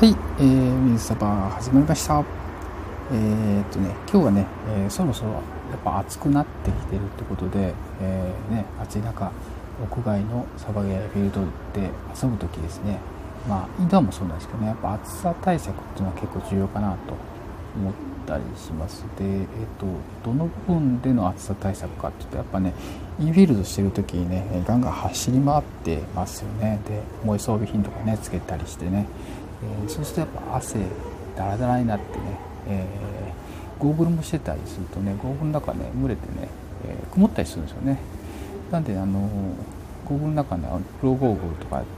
はい、えー、水サバ始まりました。えー、っとね、今日はね、えー、そろそろやっぱ暑くなってきてるってことで、えー、ね、暑い中、屋外のサバゲーフィールドで遊ぶ時ですね、まあ、インドアもそうなんですけどね、やっぱ暑さ対策っていうのは結構重要かなと思ったりします。で、えーと、どの部分での暑さ対策かっていうとやっぱねインフィールドしてる時にねガンガン走り回ってますよね。で重い装備品とかねつけたりしてね、えー、そうするとやっぱ汗だらだらになってね、えー、ゴーグルもしてたりするとねゴーグルの中ね蒸れてね、えー、曇ったりするんですよね。なんであのゴーグルの中ねプロゴーグルとかあって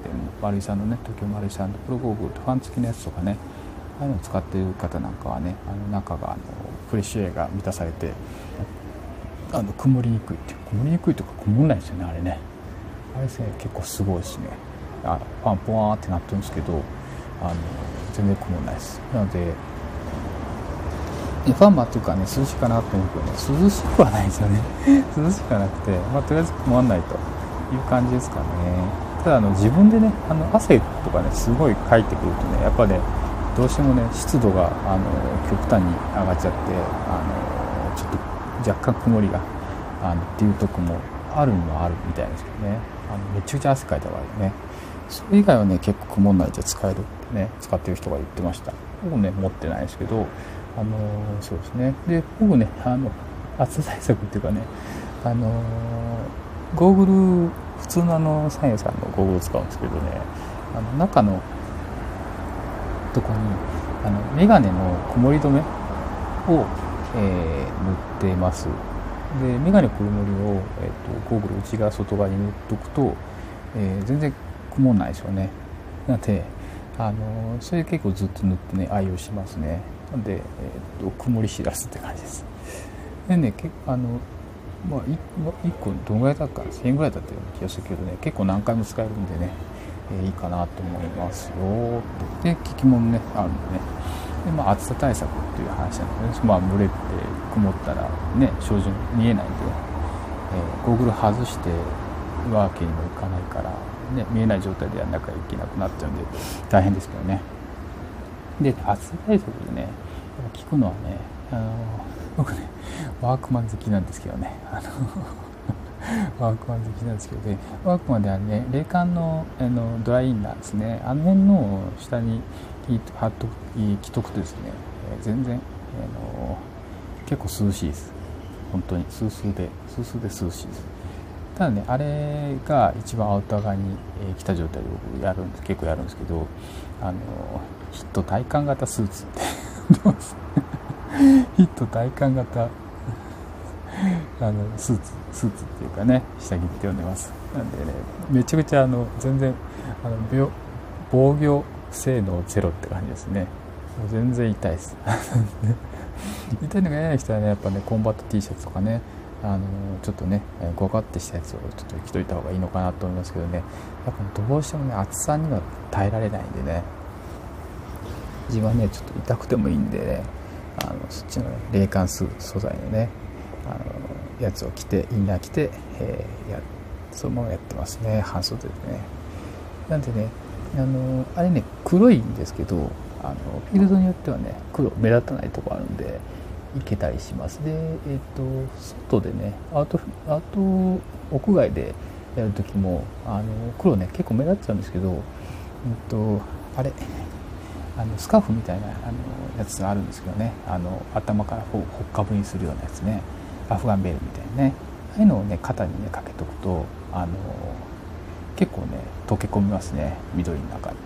丸井さんのね東京丸井さんのプロゴーグルとファン付きのやつとかねああいうのを使っている方なんかはねあの中があのフレッシュエアが満たされてあの曇りにくいっていう曇りにくいとか曇んないですよねあれね。あれですね結構すごいですね。あパンポワーってなってるんですけどあの全然曇んないです。なのでファンマっていうかね涼しいかなと思うけどね涼しくはないですよね。涼しくはなくて、まあ、とりあえず曇らないという感じですかね。ただあの自分でねあの汗とかねすごいかいてくるとねやっぱねどうしてもね湿度があの極端に上がっちゃってあのちょっと若干曇りがあのっていうとこもあるにはあるみたいですけどね。あのめちゃくちゃ汗かいた場合ね。それ以外はね結構曇んないで使える。ね使ってる人が言ってました。僕ね持ってないですけどあのそうですね。で僕ねあの暑さ対策っていうかねあのゴーグル普通のあのサイエンさんのゴーグル使うんですけどねあの中のとこにあのメガネの曇り止めを、えー、塗ってます。でメガネ曇りを、えーと、ゴーグル内側外側に塗っとくと、えー、全然曇んないですよね。なのであのそれ結構ずっと塗ってね愛用しますね。なんで、えーと、曇り知らずって感じです。でね結あのまあ 1, 1個どのぐらいだったか1000円ぐらいだったような気がするけどね結構何回も使えるんでねえいいかなと思いますよで聞き物ねあるんでね。で、まあ、暑さ対策っていう話なんです、まあ、蒸れて曇ったらね照準見えないんで、えー、ゴーグル外してわけにもいかないから、ね、見えない状態でやんなきゃいけなくなっちゃうんで大変ですけどね。で暑さ対策でね聞くのはねあの僕ねワークマン好きなんですけどね。あの ワークマン好きなんですけどねワークマンではね冷感のあのドライインナーですね。あの辺の下に貼っと着とくとですね全然あの結構涼しいです。本当にスースーでスースーで涼しいです。ただねあれが一番アウター側に来た状態で僕やるんです結構やるんですけどあのヒット体感型スーツってヒット体感型 あのスーツスーツっていうかね下着って呼んでます。なんでねめちゃくちゃあの全然あの病防御性能ゼロって感じですね。もう全然痛いです。痛いのが嫌な人はねやっぱねコンバット T シャツとかねあのちょっとねごかってしたやつをちょっと着といた方がいいのかなと思いますけどね。やっぱどうしてもね暑さには耐えられないんでね。自分はねちょっと痛くてもいいんでね。あのそっちの、ね、冷感素材のねあのやつを着てインナー着て、えー、やそのままやってますね。半袖でね。なんでねあのあれね黒いんですけどあのフィールドによってはね黒目立たないとこあるんでいけたりします。でえっ、と外でねアウトアウト屋外でやる時もあの黒ね結構目立っちゃうんですけど、えっ、とあれあのスカーフみたいなあのやつがあるんですけどね。あの頭からほっかぶにするようなやつね。アフガンベールみたいなね。ああいうのをね肩にねかけとくとあの結構ね溶け込みますね。緑の中に。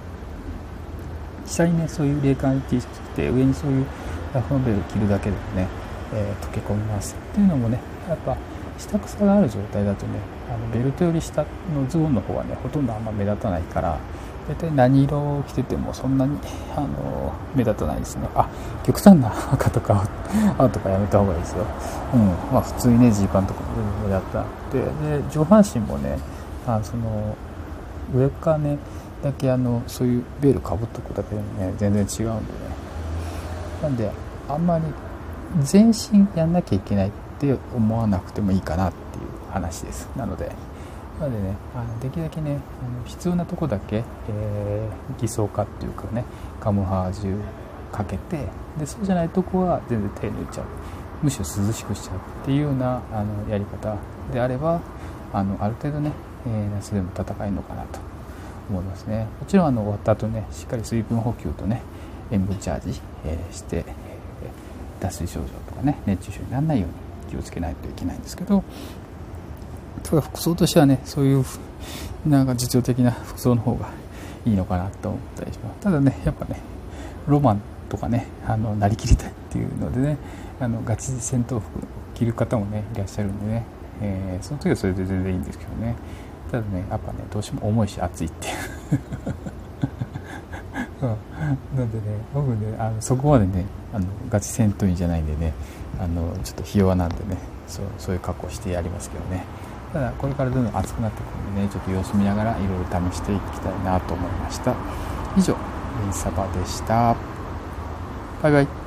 下にねそういう冷感 T シャツ着て上にそういうアフガンベール着るだけでもね、えー、溶け込みます。っていうのもねやっぱ下草がある状態だとねあのベルトより下のズボンの方はねほとんどあんま目立たないから大体何色を着ててもそんなにあの目立たないですね。あ極端な赤とか 青とかやめた方がいいですよ。うん。まあ普通にねジーパンとかも目立ったでで上半身もねあその上からねだけあのそういうベールかぶっとくだけでもね全然違うんでね。なんであんまり全身やんなきゃいけないって思わなくてもいいかなっていう話です。なのでなのでねあのできるだけねあの必要なとこだけ、えー、偽装化っていうかねカムハージュかけてでそうじゃないとこは全然手抜いちゃう。むしろ涼しくしちゃうっていうようなあのやり方であればあのある程度ね、えー、夏でも戦えるのかなと思いますね。もちろんあの終わった後ねしっかり水分補給とね塩分チャージ、えー、して、えー、脱水症状とかね熱中症にならないように気をつけないといけないんですけどただ服装としてはねそういうなんか実用的な 服装の方がいいのかなと思ったりします。ただねやっぱねロマンとかねあのなりきりたいっていうのでねあのガチ戦闘服着る方もねいらっしゃるんでね、えー、その時はそれで全然いいんですけどね。ただねやっぱねどうしても重いし暑いっていう。うん、なんでね僕ねあのそこまでねあのガチ戦闘員じゃないんでねあのちょっとひ弱なんでねそうそういう格好してやりますけどね。ただこれからどんどん暑くなってくるんでねちょっと様子見ながらいろいろ試していきたいなと思いました。以上インサバでした。バイバイ。